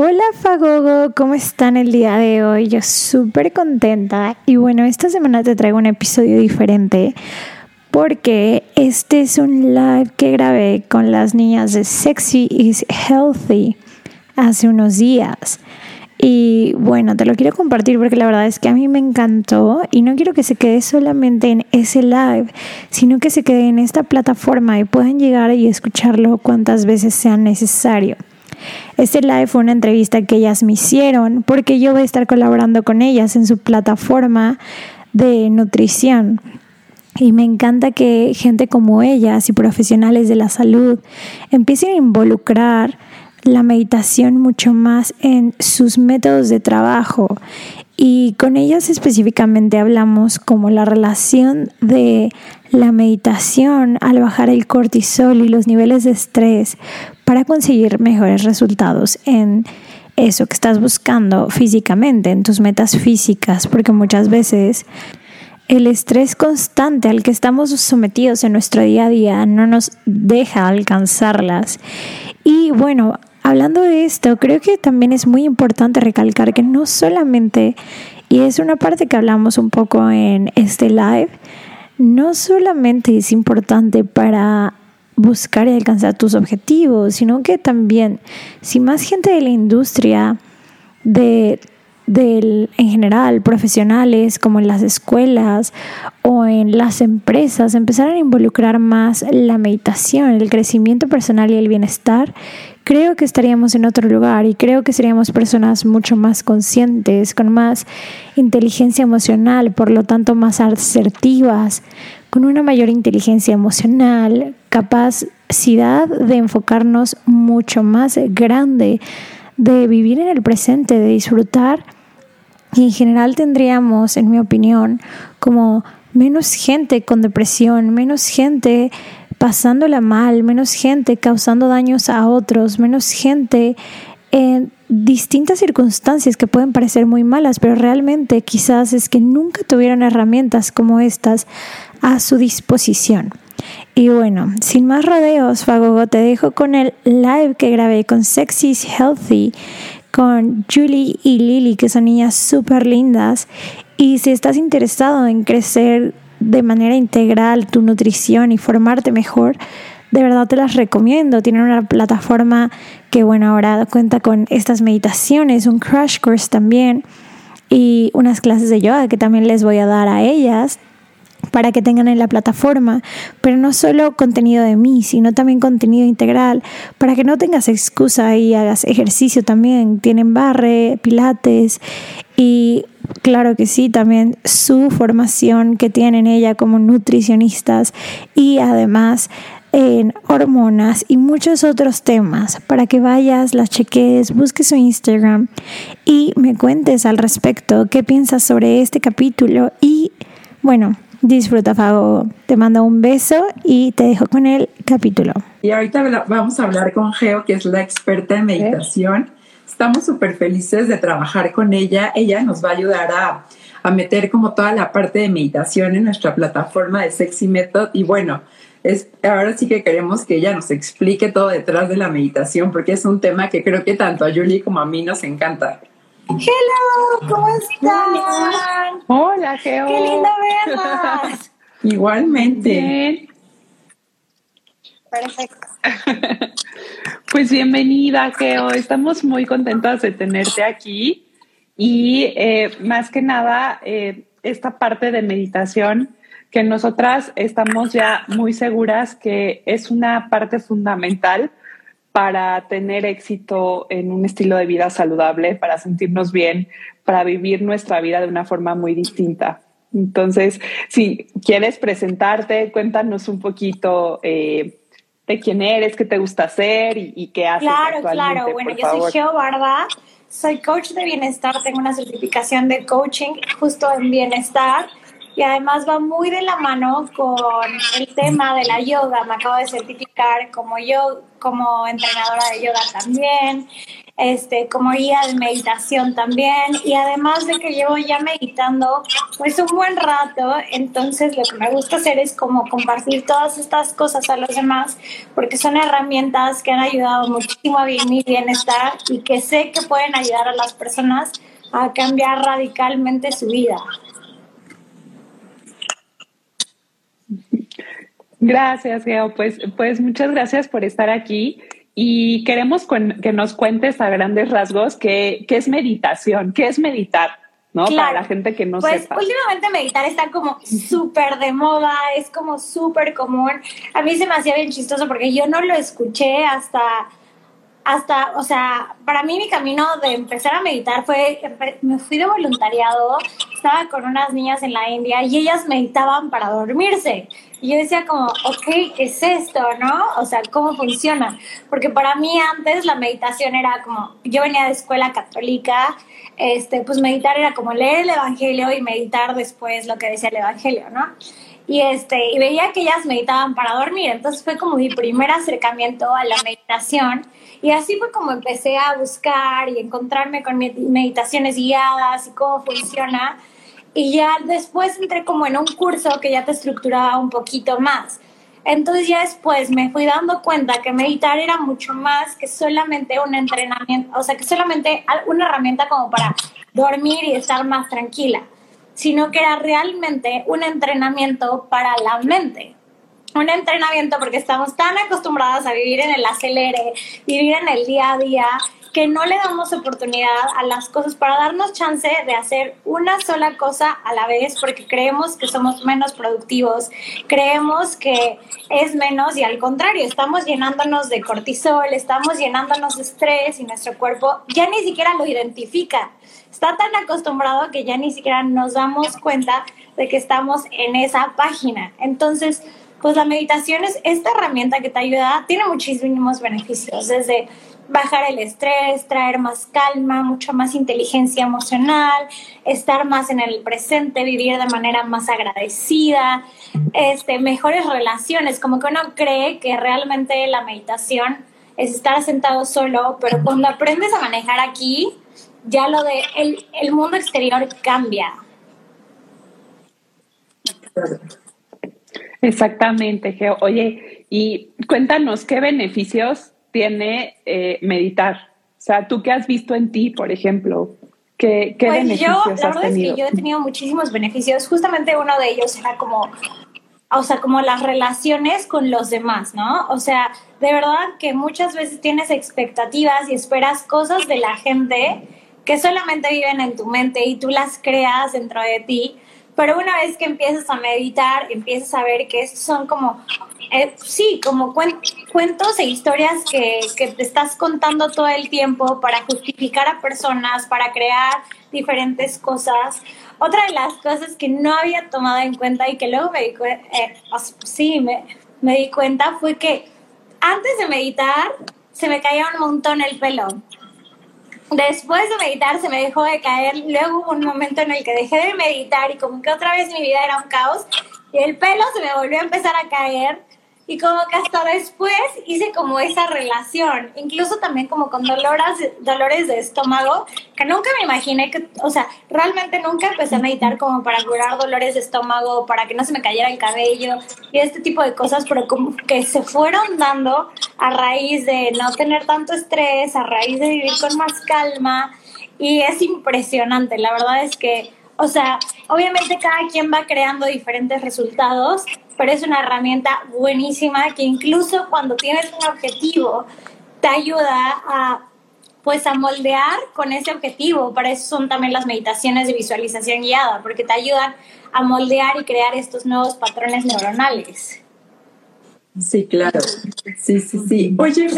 Hola Fagogo, ¿cómo están el día de hoy? Yo súper contenta y bueno, esta semana te traigo un episodio diferente porque este es un live que grabé con las niñas de Sexy is Healthy hace unos días. Y bueno, te lo quiero compartir porque la verdad es que a mí me encantó y no quiero que se quede solamente en ese live, sino que se quede en esta plataforma y puedan llegar y escucharlo cuantas veces sea necesario. Este live fue una entrevista que ellas me hicieron porque yo voy a estar colaborando con ellas en su plataforma de nutrición. Y me encanta que gente como ellas y profesionales de la salud empiecen a involucrar la meditación mucho más en sus métodos de trabajo. Y con ellas específicamente hablamos como la relación de la meditación al bajar el cortisol y los niveles de estrés para conseguir mejores resultados en eso que estás buscando físicamente, en tus metas físicas, porque muchas veces el estrés constante al que estamos sometidos en nuestro día a día no nos deja alcanzarlas. Y bueno, hablando de esto, creo que también es muy importante recalcar que no solamente, y es una parte que hablamos un poco en este live, no solamente es importante para buscar y alcanzar tus objetivos, sino que también si más gente de la industria, de, del, en general, profesionales como en las escuelas o en las empresas, empezaran a involucrar más la meditación, el crecimiento personal y el bienestar, creo que estaríamos en otro lugar y creo que seríamos personas mucho más conscientes, con más inteligencia emocional, por lo tanto más asertivas, con una mayor inteligencia emocional, capacidad de enfocarnos mucho más grande, de vivir en el presente, de disfrutar. Y en general tendríamos, en mi opinión, como menos gente con depresión, menos gente pasándola mal, menos gente causando daños a otros, menos gente en distintas circunstancias que pueden parecer muy malas, pero realmente quizás es que nunca tuvieron herramientas como estas a su disposición. Y bueno, sin más rodeos, Fagogo, te dejo con el live que grabé con Sexy Healthy, con Julie y Lily, que son niñas súper lindas. Y si estás interesado en crecer de manera integral tu nutrición y formarte mejor, de verdad te las recomiendo. Tienen una plataforma que, bueno, ahora cuenta con estas meditaciones, un crash course también y unas clases de yoga que también les voy a dar a ellas para que tengan en la plataforma, pero no solo contenido de mí, sino también contenido integral, para que no tengas excusa y hagas ejercicio también. Tienen barre, pilates y claro que sí, también su formación que tienen ella como nutricionistas y además en hormonas y muchos otros temas para que vayas, las cheques, busques su Instagram y me cuentes al respecto qué piensas sobre este capítulo y bueno, Disfruta, Fago. Te mando un beso y te dejo con el capítulo. Y ahorita vamos a hablar con Geo, que es la experta en meditación. Estamos súper felices de trabajar con ella. Ella nos va a ayudar a, a, meter como toda la parte de meditación en nuestra plataforma de Sexy Method. Y bueno, es, ahora sí que queremos que ella nos explique todo detrás de la meditación, porque es un tema que creo que tanto a Julie como a mí nos encanta. Hello, ¿cómo están? Hola, Geo. Qué lindo verlas. Igualmente. Perfecto. Pues bienvenida, Geo. Estamos muy contentas de tenerte aquí y eh, más que nada eh, esta parte de meditación que nosotras estamos ya muy seguras que es una parte fundamental para tener éxito en un estilo de vida saludable, para sentirnos bien, para vivir nuestra vida de una forma muy distinta. Entonces, si quieres presentarte, cuéntanos un poquito eh, de quién eres, qué te gusta hacer y, qué haces. Claro, claro. Bueno, yo soy Geo Barba, soy coach de bienestar, tengo una certificación de coaching justo en bienestar y además va muy de la mano con el tema de la yoga. Me acabo de certificar como yo, como entrenadora de yoga también, este, como guía de meditación también. Y además de que llevo ya meditando pues un buen rato, entonces lo que me gusta hacer es como compartir todas estas cosas a los demás, porque son herramientas que han ayudado muchísimo a mi bienestar y que sé que pueden ayudar a las personas a cambiar radicalmente su vida. Gracias, Geo. Pues, pues muchas gracias por estar aquí y queremos que nos cuentes a grandes rasgos qué, qué es meditación, qué es meditar. ¿no? Para la gente que no pues, sepa. últimamente meditar está como súper de moda, es como súper común. A mí se me hacía bien chistoso porque yo no lo escuché hasta hasta, o sea, para mí mi camino de empezar a meditar fue, me fui de voluntariado, estaba con unas niñas en la India y ellas meditaban para dormirse. Y yo decía como, ok, ¿qué es esto, no? O sea, ¿cómo funciona? Porque para mí antes la meditación era como, yo venía de escuela católica, este, pues meditar era como leer el Evangelio y meditar después lo que decía el Evangelio, ¿no? Y, este, y veía que ellas meditaban para dormir, entonces fue como mi primer acercamiento a la meditación y así fue como empecé a buscar y encontrarme con meditaciones guiadas y cómo funciona. Y ya después entré como en un curso que ya te estructuraba un poquito más. Entonces ya después me fui dando cuenta que meditar era mucho más que solamente un entrenamiento, o sea, que solamente una herramienta como para dormir y estar más tranquila, sino que era realmente un entrenamiento para la mente un entrenamiento porque estamos tan acostumbradas a vivir en el acelere, vivir en el día a día, que no le damos oportunidad a las cosas para darnos chance de hacer una sola cosa a la vez porque creemos que somos menos productivos, creemos que es menos y al contrario, estamos llenándonos de cortisol, estamos llenándonos de estrés y nuestro cuerpo ya ni siquiera lo identifica. Está tan acostumbrado que ya ni siquiera nos damos cuenta de que estamos en esa página. Entonces, pues la meditación es esta herramienta que te ayuda, tiene muchísimos beneficios, desde bajar el estrés, traer más calma, mucha más inteligencia emocional, estar más en el presente, vivir de manera más agradecida, este, mejores relaciones, como que uno cree que realmente la meditación es estar sentado solo, pero cuando aprendes a manejar aquí, ya lo de el, el mundo exterior cambia. Exactamente, Geo. Oye, y cuéntanos qué beneficios tiene eh, meditar. O sea, tú qué has visto en ti, por ejemplo, ¿qué, qué pues beneficios yo, la verdad es que yo he tenido muchísimos beneficios. Justamente uno de ellos era como, o sea, como las relaciones con los demás, ¿no? O sea, de verdad que muchas veces tienes expectativas y esperas cosas de la gente que solamente viven en tu mente y tú las creas dentro de ti pero una vez que empiezas a meditar, empiezas a ver que estos son como, eh, sí, como cuentos e historias que, que te estás contando todo el tiempo para justificar a personas, para crear diferentes cosas. Otra de las cosas que no había tomado en cuenta y que luego me di, eh, sí, me, me di cuenta fue que antes de meditar se me caía un montón el pelo. Después de meditar se me dejó de caer, luego hubo un momento en el que dejé de meditar y como que otra vez mi vida era un caos y el pelo se me volvió a empezar a caer y como que hasta después hice como esa relación, incluso también como con dolores, dolores de estómago, que nunca me imaginé que, o sea, realmente nunca empecé a meditar como para curar dolores de estómago, para que no se me cayera el cabello y este tipo de cosas, pero como que se fueron dando a raíz de no tener tanto estrés, a raíz de vivir con más calma. Y es impresionante, la verdad es que, o sea, obviamente cada quien va creando diferentes resultados, pero es una herramienta buenísima que incluso cuando tienes un objetivo te ayuda a pues a moldear con ese objetivo. Para eso son también las meditaciones de visualización guiada, porque te ayudan a moldear y crear estos nuevos patrones neuronales. Sí, claro. Sí, sí, sí. Oye,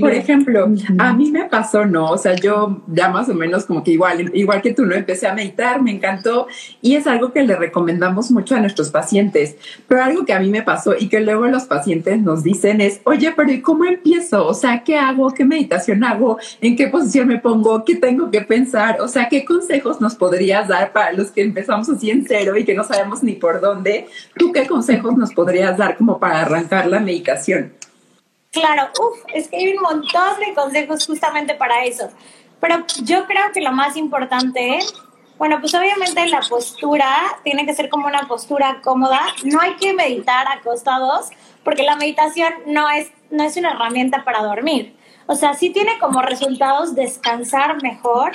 por ejemplo, a mí me pasó, ¿no? O sea, yo ya más o menos como que igual, igual que tú, ¿no? Empecé a meditar, me encantó y es algo que le recomendamos mucho a nuestros pacientes. Pero algo que a mí me pasó y que luego los pacientes nos dicen es, oye, pero ¿y cómo empiezo? O sea, ¿qué hago? ¿Qué meditación hago? ¿En qué posición me pongo? ¿Qué tengo que pensar? O sea, ¿qué consejos nos podrías dar para los que empezamos así en cero y que no sabemos ni por dónde? ¿Tú qué consejos nos podrías dar como para arrancar la meditación. Claro, uff, es que hay un montón de consejos justamente para eso. Pero yo creo que lo más importante, bueno, pues obviamente la postura tiene que ser como una postura cómoda. No hay que meditar acostados, porque la meditación no es, no es una herramienta para dormir. O sea, sí tiene como resultados descansar mejor,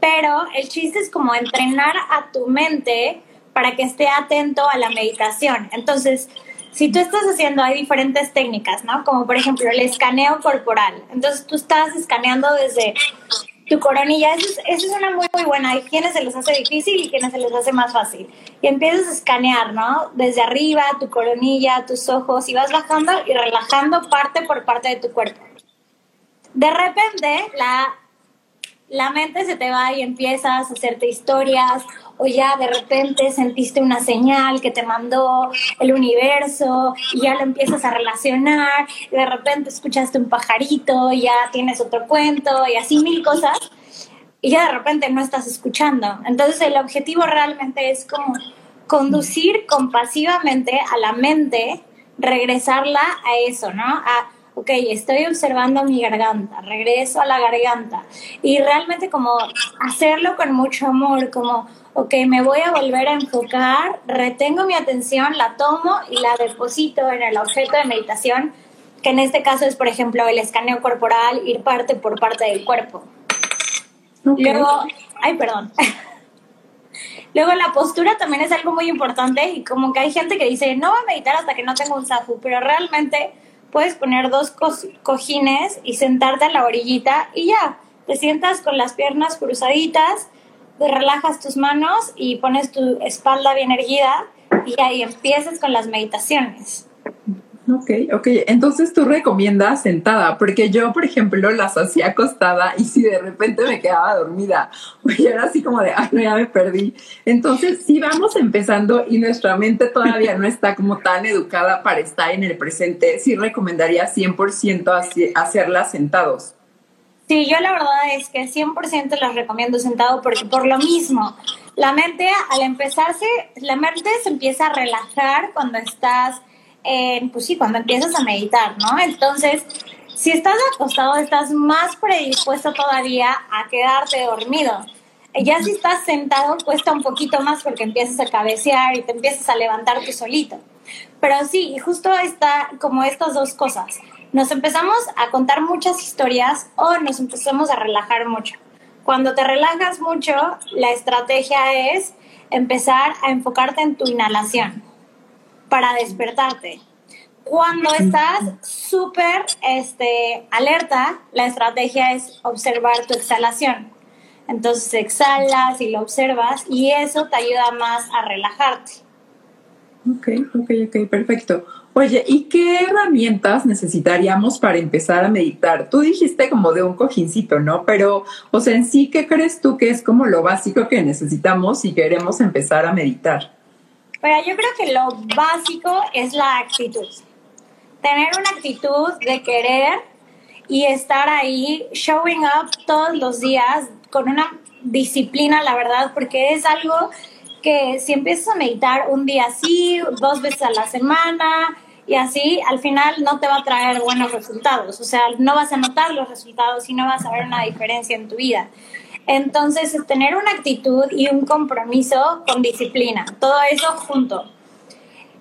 pero el chiste es como entrenar a tu mente para que esté atento a la meditación. Entonces, si tú estás haciendo, hay diferentes técnicas, ¿no? Como por ejemplo el escaneo corporal. Entonces tú estás escaneando desde tu coronilla. Eso es, una muy, muy buena. Hay quienes se les hace difícil y quienes se les hace más fácil. Y empiezas a escanear, ¿no? Desde arriba, tu coronilla, tus ojos, y vas bajando y relajando parte por parte de tu cuerpo. De repente, la, la mente se te va y empiezas a hacerte historias o ya de repente sentiste una señal que te mandó el universo y ya lo empiezas a relacionar, de repente escuchaste un pajarito ya tienes otro cuento y así mil cosas y ya de repente no estás escuchando. Entonces el objetivo realmente es como conducir compasivamente a la mente, regresarla a eso, ¿no? A, ok, estoy observando mi garganta, regreso a la garganta y realmente como hacerlo con mucho amor, como ok, me voy a volver a enfocar, retengo mi atención, la tomo y la deposito en el objeto de meditación, que en este caso es, por ejemplo, el escaneo corporal, ir parte por parte del cuerpo. Luego, ay, perdón. Luego la postura también es algo muy importante y como que hay gente que dice, no voy a meditar hasta que no tenga un zafu, pero realmente puedes poner dos cojines y sentarte en la orillita y ya, te sientas con las piernas cruzaditas relajas tus manos y pones tu espalda bien erguida y ahí empiezas con las meditaciones. Ok, ok. Entonces tú recomiendas sentada, porque yo, por ejemplo, las hacía acostada y si de repente me quedaba dormida, y era así como de, ay, no, ya me perdí. Entonces, si vamos empezando y nuestra mente todavía no está como tan educada para estar en el presente, sí recomendaría 100% hacerlas sentados. Sí, yo la verdad es que 100% las recomiendo sentado porque por lo mismo, la mente al empezarse, la mente se empieza a relajar cuando estás, en, pues sí, cuando empiezas a meditar, ¿no? Entonces, si estás acostado, estás más predispuesto todavía a quedarte dormido. Ya si estás sentado, cuesta un poquito más porque empiezas a cabecear y te empiezas a levantar tú solito. Pero sí, justo está como estas dos cosas nos empezamos a contar muchas historias o nos empezamos a relajar mucho. Cuando te relajas mucho, la estrategia es empezar a enfocarte en tu inhalación para despertarte. Cuando estás súper este, alerta, la estrategia es observar tu exhalación. Entonces exhalas y lo observas y eso te ayuda más a relajarte. Ok, ok, ok, perfecto. Oye, ¿y qué herramientas necesitaríamos para empezar a meditar? Tú dijiste como de un cojincito, ¿no? Pero, o sea, en sí, ¿qué crees tú que es como lo básico que necesitamos si queremos empezar a meditar? Pero yo creo que lo básico es la actitud. Tener una actitud de querer y estar ahí, showing up todos los días con una disciplina, la verdad, porque es algo que si empiezas a meditar un día sí, dos veces a la semana, y así al final no te va a traer buenos resultados, o sea, no vas a notar los resultados y no vas a ver una diferencia en tu vida. Entonces, es tener una actitud y un compromiso con disciplina, todo eso junto.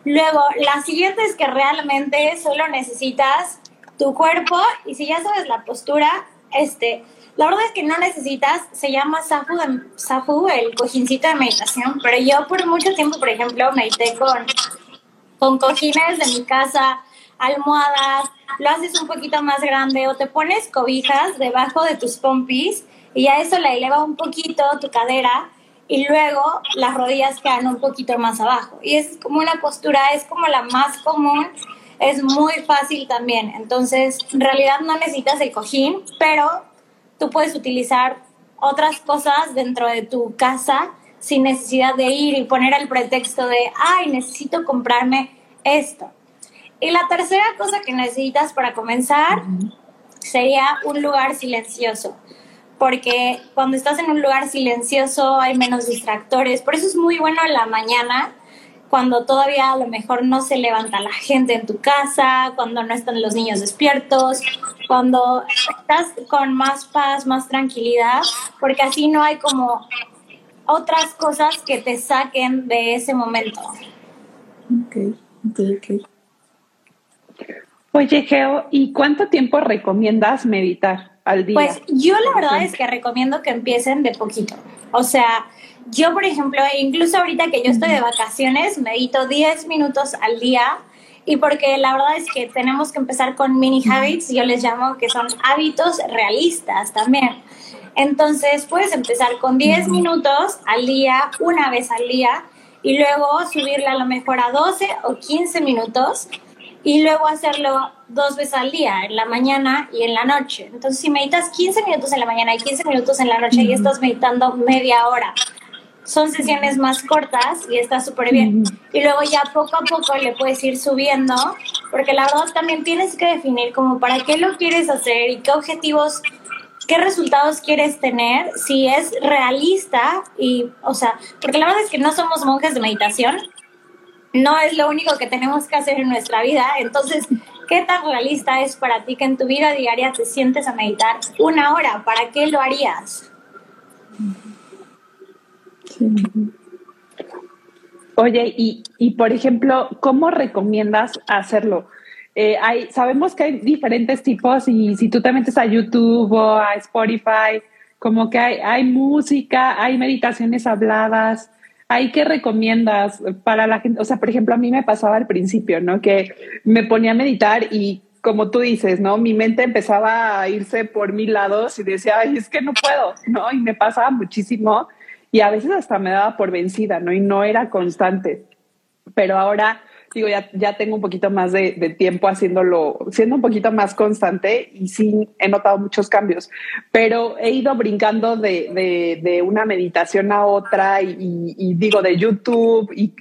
Luego, la siguiente es que realmente solo necesitas tu cuerpo y si ya sabes la postura, este, la verdad es que no necesitas, se llama Safu, Safu el cojincito de meditación, pero yo por mucho tiempo, por ejemplo, medité con con cojines de mi casa, almohadas, lo haces un poquito más grande o te pones cobijas debajo de tus pompis y a eso le eleva un poquito tu cadera y luego las rodillas quedan un poquito más abajo. Y es como una postura, es como la más común es muy fácil también. Entonces, en realidad no necesitas el cojín, pero tú puedes utilizar otras cosas dentro de tu casa sin necesidad de ir y poner el pretexto de, ay, necesito comprarme esto. Y la tercera cosa que necesitas para comenzar sería un lugar silencioso, porque cuando estás en un lugar silencioso hay menos distractores, por eso es muy bueno en la mañana cuando todavía a lo mejor no se levanta la gente en tu casa, cuando no están los niños despiertos, cuando estás con más paz, más tranquilidad, porque así no hay como otras cosas que te saquen de ese momento. Ok, ok, ok. Oye, Geo, ¿y cuánto tiempo recomiendas meditar al día? Pues yo la verdad es que recomiendo que empiecen de poquito. O sea, yo, por ejemplo, incluso ahorita que yo estoy de vacaciones, medito 10 minutos al día y porque la verdad es que tenemos que empezar con mini habits, yo les llamo que son hábitos realistas también. Entonces, puedes empezar con 10 minutos al día, una vez al día, y luego subirle a lo mejor a 12 o 15 minutos, y luego hacerlo dos veces al día, en la mañana y en la noche. Entonces, si meditas 15 minutos en la mañana y 15 minutos en la noche, y estás meditando media hora son sesiones más cortas y está súper bien. Y luego ya poco a poco le puedes ir subiendo, porque la verdad también tienes que definir como para qué lo quieres hacer y qué objetivos, qué resultados quieres tener, si es realista y, o sea, porque la verdad es que no somos monjes de meditación, no es lo único que tenemos que hacer en nuestra vida, entonces, ¿qué tan realista es para ti que en tu vida diaria te sientes a meditar una hora? ¿Para qué lo harías? Oye, y, y, por ejemplo, ¿cómo recomiendas hacerlo? Eh, hay, sabemos que hay diferentes tipos y si tú te metes a YouTube o a Spotify, como que hay, hay música, hay meditaciones habladas, ¿hay qué recomiendas para la gente? O sea, por ejemplo, a mí me pasaba al principio, ¿no? Que me ponía a meditar y como tú dices, ¿no? Mi mente empezaba a irse por mil lados y decía, ay, es que no puedo, ¿no? Y me pasaba muchísimo y a veces hasta me daba por vencida, ¿no? Y no era constante. Pero ahora, digo, ya, ya tengo un poquito más de, tiempo haciéndolo, siendo un poquito más constante y sí he notado muchos cambios, pero he ido brincando de, de, una meditación a otra y, digo, de YouTube y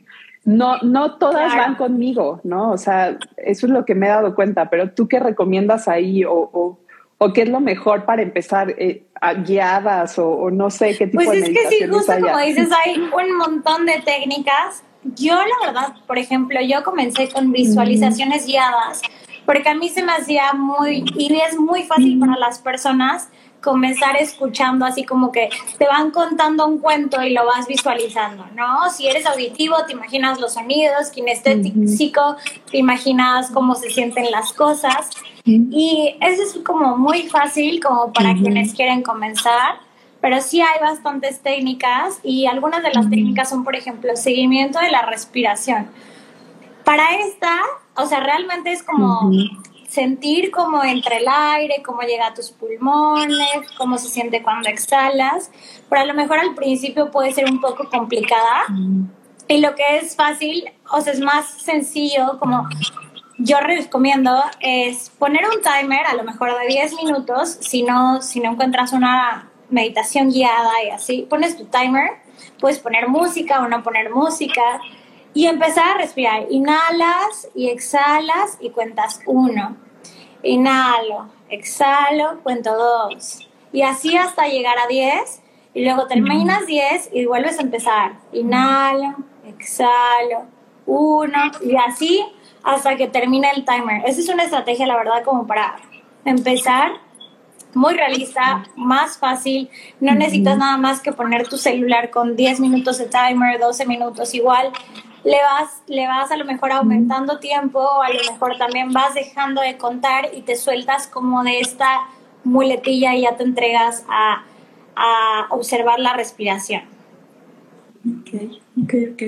no, no todas van conmigo, ¿no? O sea, eso es lo que me he dado cuenta, pero tú qué recomiendas ahí o, o o qué es lo mejor para empezar eh, guiadas o, no sé qué tipo pues de Pues es que sí, justo como dices, hay un montón de técnicas. Yo la verdad, por ejemplo, yo comencé con visualizaciones guiadas porque a mí se me hacía muy, y es muy fácil para las personas comenzar escuchando así como que te van contando un cuento y lo vas visualizando, ¿no? Si eres auditivo, te imaginas los sonidos, kinestésico, te imaginas cómo se sienten las cosas. Y eso es como muy fácil como para quienes quieren comenzar, pero sí hay bastantes técnicas y algunas de las técnicas son, por ejemplo, seguimiento de la respiración. Para esta, o sea, realmente es como sentir cómo entra el aire, cómo llega a tus pulmones, cómo se siente cuando exhalas, pero a lo mejor al principio puede ser un poco complicada. Y lo que es fácil, o sea, es más sencillo, como yo recomiendo, es poner un timer, a lo mejor de 10 minutos, si no, si no encuentras una meditación guiada y así, pones tu timer, puedes poner música o no poner música y empezar a respirar. Inhalas y exhalas y cuentas uno. Inhalo, exhalo, cuento dos. Y así hasta llegar a diez. Y luego terminas diez y vuelves a empezar. Inhalo, exhalo, uno. Y así hasta que termine el timer. Esa es una estrategia, la verdad, como para empezar muy realista, más fácil. No necesitas nada más que poner tu celular con 10 minutos de timer, 12 minutos igual le vas, le vas a lo mejor aumentando tiempo, a lo mejor también vas dejando de contar y te sueltas como de esta muletilla y ya te entregas a, observar la respiración. Ok, ok, ok.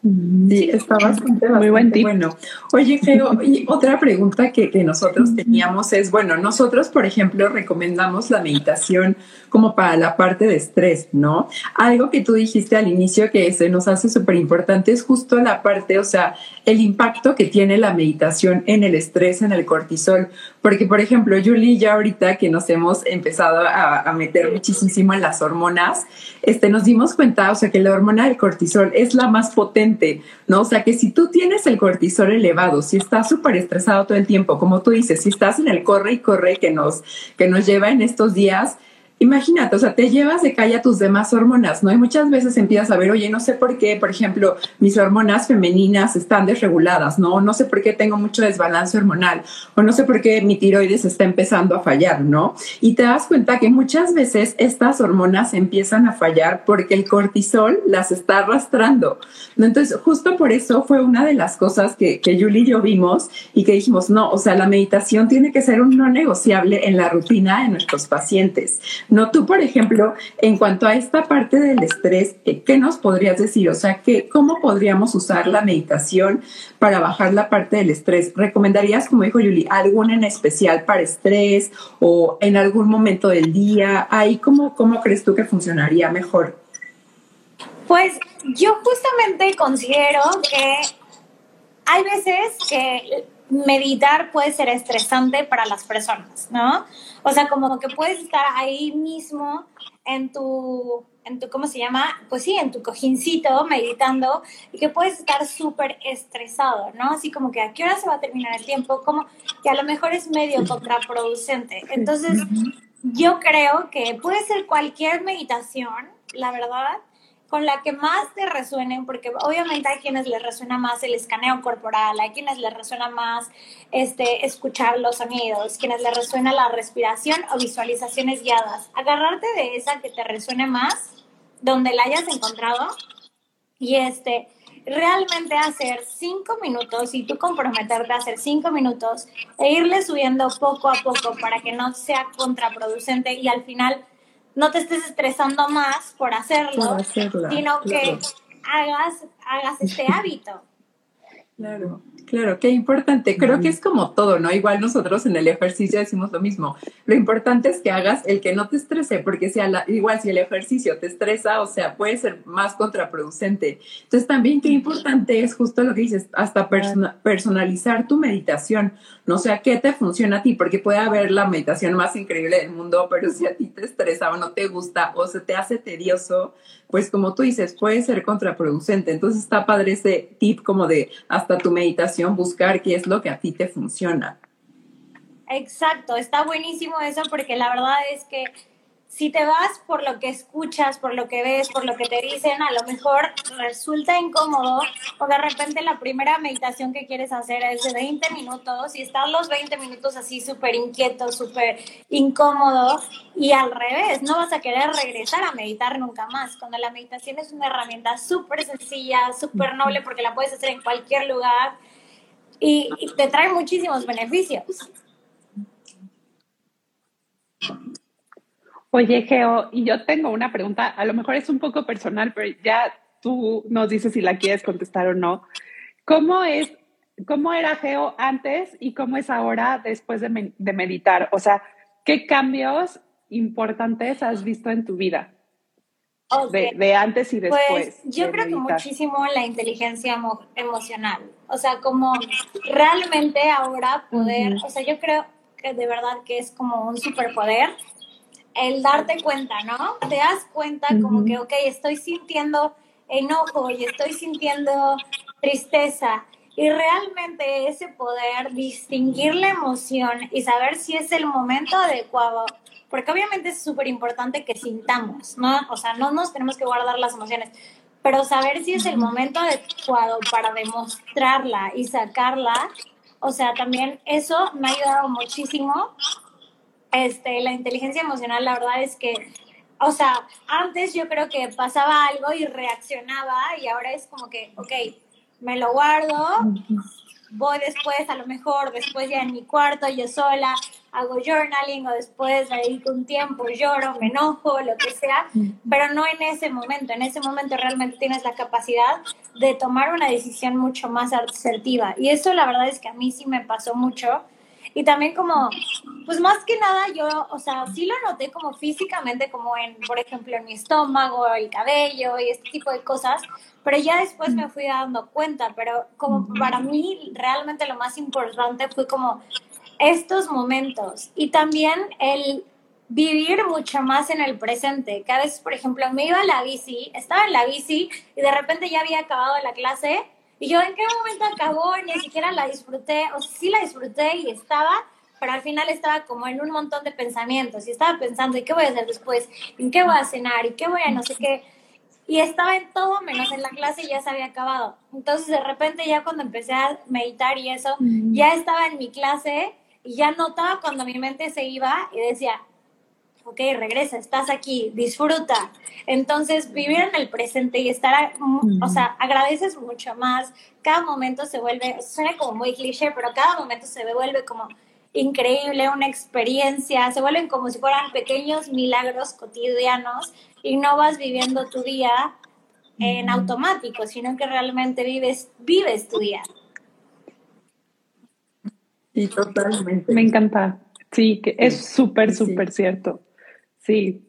Sí, está bastante, Muy buen bueno. Oye, Geo, y otra pregunta que, que, nosotros teníamos es, bueno, nosotros, por ejemplo, recomendamos la meditación como para la parte de estrés, ¿no? Algo que tú dijiste al inicio que se nos hace súper importante es justo la parte, o sea, el impacto que tiene la meditación en el estrés, en el cortisol. Porque, por ejemplo, Julie, ya ahorita que nos hemos empezado a, a meter muchísimo en las hormonas, este, nos dimos cuenta, o sea, que la hormona del cortisol es la más potente, ¿no? O sea, que si tú tienes el cortisol elevado, si estás súper estresado todo el tiempo, como tú dices, si estás en el corre y corre que nos, que nos lleva en estos días, Imagínate, o sea, te llevas de calle a tus demás hormonas, ¿no? Y muchas veces empiezas a ver, oye, no sé por qué, por ejemplo, mis hormonas femeninas están desreguladas, ¿no? No sé por qué tengo mucho desbalance hormonal, o no sé por qué mi tiroides está empezando a fallar, ¿no? Y te das cuenta que muchas veces estas hormonas empiezan a fallar porque el cortisol las está arrastrando. Entonces, justo por eso fue una de las cosas que, que Julie y yo vimos y que dijimos, no, o sea, la meditación tiene que ser un no negociable en la rutina de nuestros pacientes no, tú, por ejemplo, en cuanto a esta parte del estrés, eh, ¿qué nos podrías decir? O sea, ¿cómo podríamos usar la meditación para bajar la parte del estrés? ¿Recomendarías, como dijo Yuli, alguna en especial para estrés o en algún momento del día? Ahí, ¿cómo, cómo crees tú que funcionaría mejor? Pues yo justamente considero que hay veces que meditar puede ser estresante para las personas, ¿no? O sea, como que puedes estar ahí mismo en tu, en tu, ¿cómo se llama? Pues sí, en tu cojincito meditando y que puedes estar súper estresado, ¿no? Así como que a qué hora se va a terminar el tiempo, como que a lo mejor es medio contraproducente. Entonces, yo creo que puede ser cualquier meditación, la verdad, con la que más te resuenen, porque obviamente hay quienes les resuena más el escaneo corporal, hay quienes les resuena más este, escuchar los sonidos, quienes les resuena la respiración o visualizaciones guiadas. Agarrarte de esa que te resuene más, donde la hayas encontrado, y este, realmente hacer cinco minutos y tú comprometerte a hacer cinco minutos e irle subiendo poco a poco para que no sea contraproducente y al final no te estés estresando más por hacerlo, sino que hagas, hagas este hábito. Claro. Claro, qué importante. Creo que es como todo, ¿no? Igual nosotros en el ejercicio decimos lo mismo. Lo importante es que hagas el que no te estrese, porque si igual si el ejercicio te estresa, o sea, puede ser más contraproducente. Entonces también qué importante es justo lo que dices, hasta personalizar tu meditación. No sé a qué te funciona a ti, porque puede haber la meditación más increíble del mundo, pero si a ti te estresa o no te gusta o se te hace tedioso, pues como tú dices, puede ser contraproducente. Entonces está padre ese tip como de hasta tu meditación buscar qué es lo que a ti te funciona. Exacto, está buenísimo eso porque la verdad es que si te vas por lo que escuchas, por lo que ves, por lo que te dicen, a lo mejor resulta incómodo o de repente la primera meditación que quieres hacer es de 20 minutos y estás los 20 minutos así súper inquieto, súper incómodo y al revés, no vas a querer regresar a meditar nunca más, cuando la meditación es una herramienta súper sencilla, súper noble porque la puedes hacer en cualquier lugar y, y te trae muchísimos beneficios. Oye, Geo, y yo tengo una pregunta, a lo mejor es un poco personal, pero ya tú nos dices si la quieres contestar o no. ¿Cómo es, cómo era Geo antes y cómo es ahora después de, meditar? O sea, ¿qué cambios importantes has visto en tu vida? De, antes y después. Pues yo creo que muchísimo la inteligencia emocional. O sea, como realmente ahora poder, o sea, yo creo que de verdad que es como un superpoder el darte cuenta, ¿no? Te das cuenta como que, ok, estoy sintiendo enojo y estoy sintiendo tristeza. Y realmente ese poder distinguir la emoción y saber si es el momento adecuado, porque obviamente es súper importante que sintamos, ¿no? O sea, no nos tenemos que guardar las emociones, pero saber si es el momento adecuado para demostrarla y sacarla, o sea, también eso me ha ayudado muchísimo este, la inteligencia emocional, la verdad es que, o sea, antes yo creo que pasaba algo y reaccionaba y ahora es como que, ok, me lo guardo, voy después, a lo mejor después ya en mi cuarto, yo sola, hago journaling o después dedico un tiempo, lloro, me enojo, lo que sea, pero no en ese momento. En ese momento realmente tienes la capacidad de tomar una decisión mucho más asertiva. Y eso la verdad es que a mí sí me pasó mucho. Y también como, pues más que nada yo, o sea, sí lo noté como físicamente, como en, por ejemplo, en mi estómago, el cabello y este tipo de cosas, pero ya después me fui dando cuenta, pero como para mí realmente lo más importante fue como estos momentos y también el vivir mucho más en el presente. Que a veces, por ejemplo, me iba a la bici, estaba en la bici y de repente ya había acabado la clase y yo en qué momento acabó, ni siquiera la disfruté, o sí la disfruté y estaba, pero al final estaba como en un montón de pensamientos y estaba pensando, ¿y qué voy a hacer después? ¿En qué voy a cenar? ¿Y qué voy a no sé qué? Y estaba en todo menos en la clase y ya se había acabado. Entonces de repente ya cuando empecé a meditar y eso, ya estaba en mi clase y ya notaba cuando mi mente se iba y decía, ok, regresa, estás aquí, disfruta. Entonces, vivir en el presente y estar, o sea, agradeces mucho más, cada momento se vuelve, suena como muy cliché, pero cada momento se vuelve como increíble, una experiencia, se vuelven como si fueran pequeños milagros cotidianos y no vas viviendo tu día en automático, sino que realmente vives, vives tu día. Sí, totalmente. Me encanta. Sí, que es súper, súper cierto. Sí.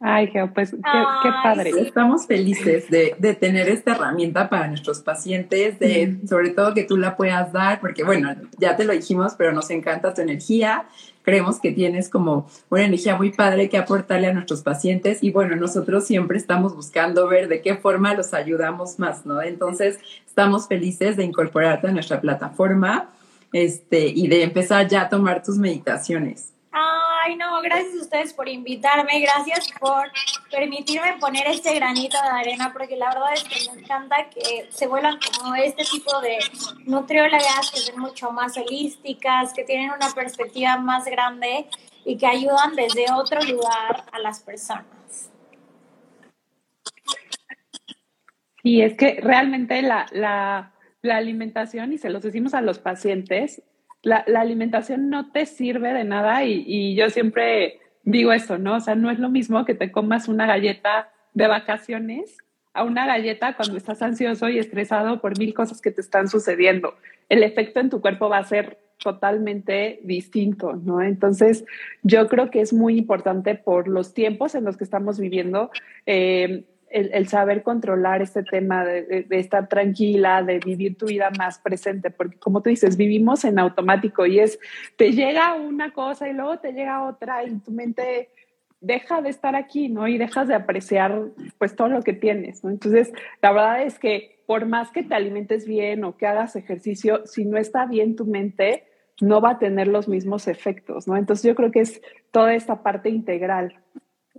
Ay, pues qué, padre. Estamos felices de, de, tener esta herramienta para nuestros pacientes, de sobre todo que tú la puedas dar, porque bueno, ya te lo dijimos, pero nos encanta tu energía. Creemos que tienes como una energía muy padre que aportarle a nuestros pacientes y bueno, nosotros siempre estamos buscando ver de qué forma los ayudamos más, ¿no? Entonces, estamos felices de incorporarte a nuestra plataforma este, y de empezar ya a tomar tus meditaciones. Ay, no, gracias a ustedes por invitarme, gracias por permitirme poner este granito de arena, porque la verdad es que me encanta que se vuelvan como este tipo de nutriólogas que son mucho más holísticas, que tienen una perspectiva más grande y que ayudan desde otro lugar a las personas. Sí, es que realmente la, la, la alimentación, y se los decimos a los pacientes, la, alimentación no te sirve de nada y, yo siempre digo eso, ¿no? O sea, no es lo mismo que te comas una galleta de vacaciones a una galleta cuando estás ansioso y estresado por mil cosas que te están sucediendo. El efecto en tu cuerpo va a ser totalmente distinto, ¿no? Entonces, yo creo que es muy importante por los tiempos en los que estamos viviendo. Eh, el, saber controlar este tema de, estar tranquila, de vivir tu vida más presente, porque como tú dices, vivimos en automático y es, te llega una cosa y luego te llega otra y tu mente deja de estar aquí, ¿no? Y dejas de apreciar pues todo lo que tienes, ¿no? Entonces, la verdad es que por más que te alimentes bien o que hagas ejercicio, si no está bien tu mente, no va a tener los mismos efectos, ¿no? Entonces, yo creo que es toda esta parte integral.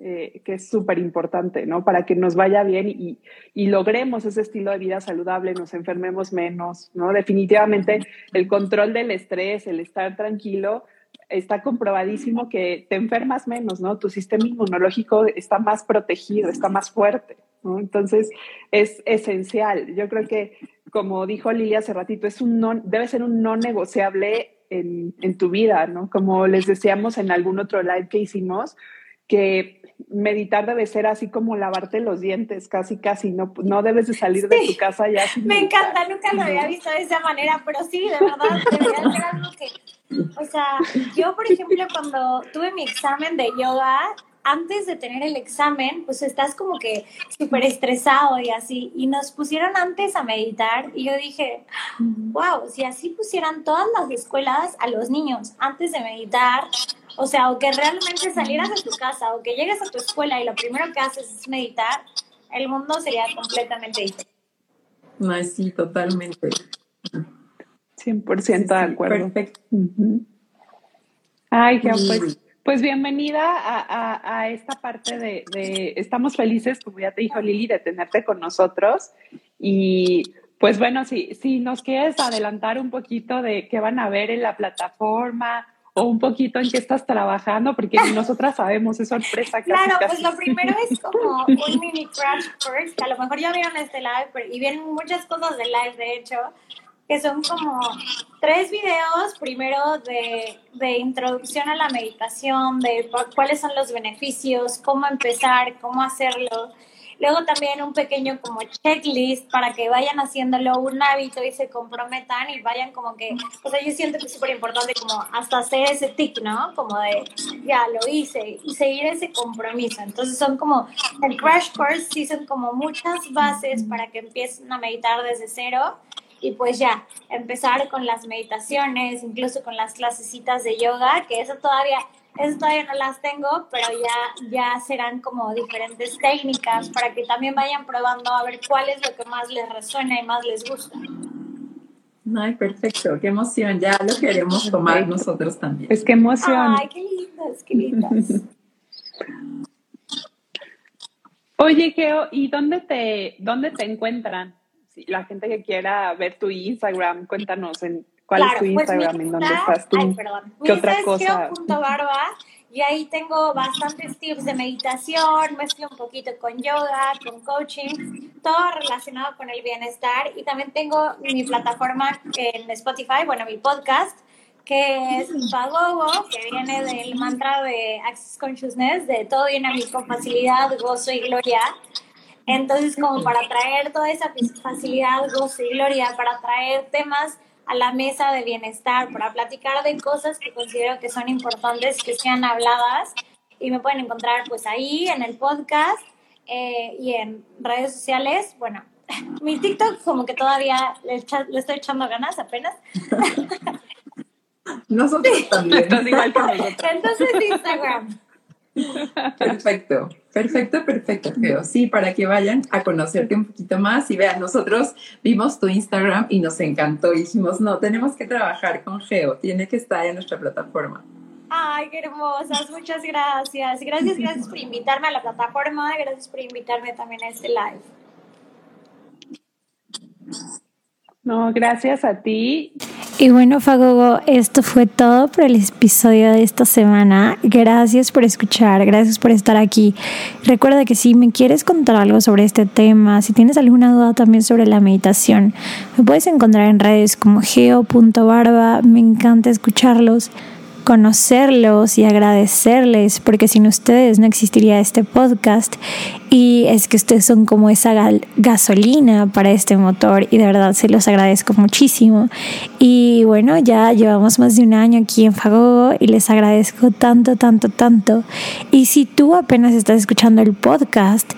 Eh, que es súper importante, ¿no? Para que nos vaya bien y, y, logremos ese estilo de vida saludable, nos enfermemos menos, ¿no? Definitivamente el control del estrés, el estar tranquilo, está comprobadísimo que te enfermas menos, ¿no? Tu sistema inmunológico está más protegido, está más fuerte, ¿no? Entonces es esencial. Yo creo que, como dijo Lilia hace ratito, es un no, debe ser un no negociable en, en tu vida, ¿no? Como les decíamos en algún otro live que hicimos, que meditar debe ser así como lavarte los dientes, casi, casi, no, no debes de salir de tu casa ya. Me encanta, nunca lo había visto de esa manera, pero sí, de verdad, debería ser algo que, o sea, yo, por ejemplo, cuando tuve mi examen de yoga, antes de tener el examen, pues estás como que súper estresado y así, y nos pusieron antes a meditar, y yo dije, wow, si así pusieran todas las escuelas a los niños antes de meditar, o sea, o que realmente salieras de tu casa o que llegues a tu escuela y lo primero que haces es meditar, el mundo sería completamente diferente. No, sí, totalmente. 100% de acuerdo. Perfecto. Ay, qué pues, pues bienvenida a, esta parte de, de, estamos felices, como ya te dijo Lili, de tenerte con nosotros. Y pues bueno, si, si nos quieres adelantar un poquito de qué van a ver en la plataforma, o un poquito en qué estás trabajando, porque nosotras sabemos, es sorpresa. claro, pues lo primero es como un mini crash course, que a lo mejor ya vieron este live y vienen muchas cosas de live, de hecho, que son como tres videos, primero de, de, introducción a la meditación, de cuáles son los beneficios, cómo empezar, cómo hacerlo. Luego también un pequeño como checklist para que vayan haciéndolo un hábito y se comprometan y vayan como que, o sea, yo siento que es súper importante como hasta hacer ese tic, ¿no? Como de, ya lo hice y seguir ese compromiso. Entonces son como, el crash course sí son como muchas bases para que empiecen a meditar desde cero y pues ya, empezar con las meditaciones, incluso con las clasecitas de yoga, que eso todavía, eso todavía no las tengo, pero ya, ya serán como diferentes técnicas para que también vayan probando a ver cuál es lo que más les resuena y más les gusta. Ay, perfecto, qué emoción, ya lo queremos tomar nosotros también. Es que emoción. Ay, qué lindas, qué lindas. Oye, Geo, ¿y dónde te, dónde te encuentran? la gente que quiera ver tu Instagram, cuéntanos en cuál es tu pues Instagram, en dónde estás tú. Ay, perdón. ¿Qué otra cosa? barba y ahí tengo bastantes tips de meditación, mezclo un poquito con yoga, con coaching, todo relacionado con el bienestar y también tengo mi plataforma en Spotify, bueno, mi podcast que es Pagogo, que viene del mantra de Access Consciousness, de todo viene a mí con facilidad, gozo y gloria. Entonces, como para traer toda esa facilidad, gozo y gloria, para traer temas a la mesa de bienestar, para platicar de cosas que considero que son importantes que sean habladas y me pueden encontrar pues ahí en el podcast eh, y en redes sociales. Bueno, mi TikTok como que todavía le, le estoy echando ganas apenas. Nosotros también. Estás igual que nosotros. Entonces Instagram. Perfecto, perfecto, perfecto, Geo. Sí, para que vayan a conocerte un poquito más y vean, nosotros vimos tu Instagram y nos encantó y dijimos, no, tenemos que trabajar con Geo, tiene que estar en nuestra plataforma. Ay, qué hermosas, muchas gracias. Gracias, gracias por invitarme a la plataforma, gracias por invitarme también a este live. No, gracias a ti. Y bueno, Fagogo, esto fue todo por el episodio de esta semana. Gracias por escuchar, gracias por estar aquí. Recuerda que si me quieres contar algo sobre este tema, si tienes alguna duda también sobre la meditación, me puedes encontrar en redes como geo.barba. Me encanta escucharlos conocerlos y agradecerles, porque sin ustedes no existiría este podcast. Y es que ustedes son como esa gasolina para este motor y de verdad se los agradezco muchísimo. Y bueno, ya llevamos más de un año aquí en Fagogo y les agradezco tanto, tanto, tanto. Y si tú apenas estás escuchando el podcast,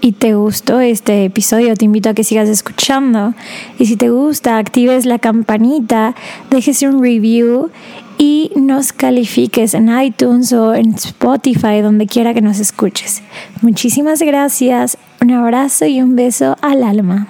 y te gustó este episodio, te invito a que sigas escuchando. Y si te gusta, actives la campanita, dejes un review y nos califiques en iTunes o en Spotify, donde quiera que nos escuches. Muchísimas gracias, un abrazo y un beso al alma.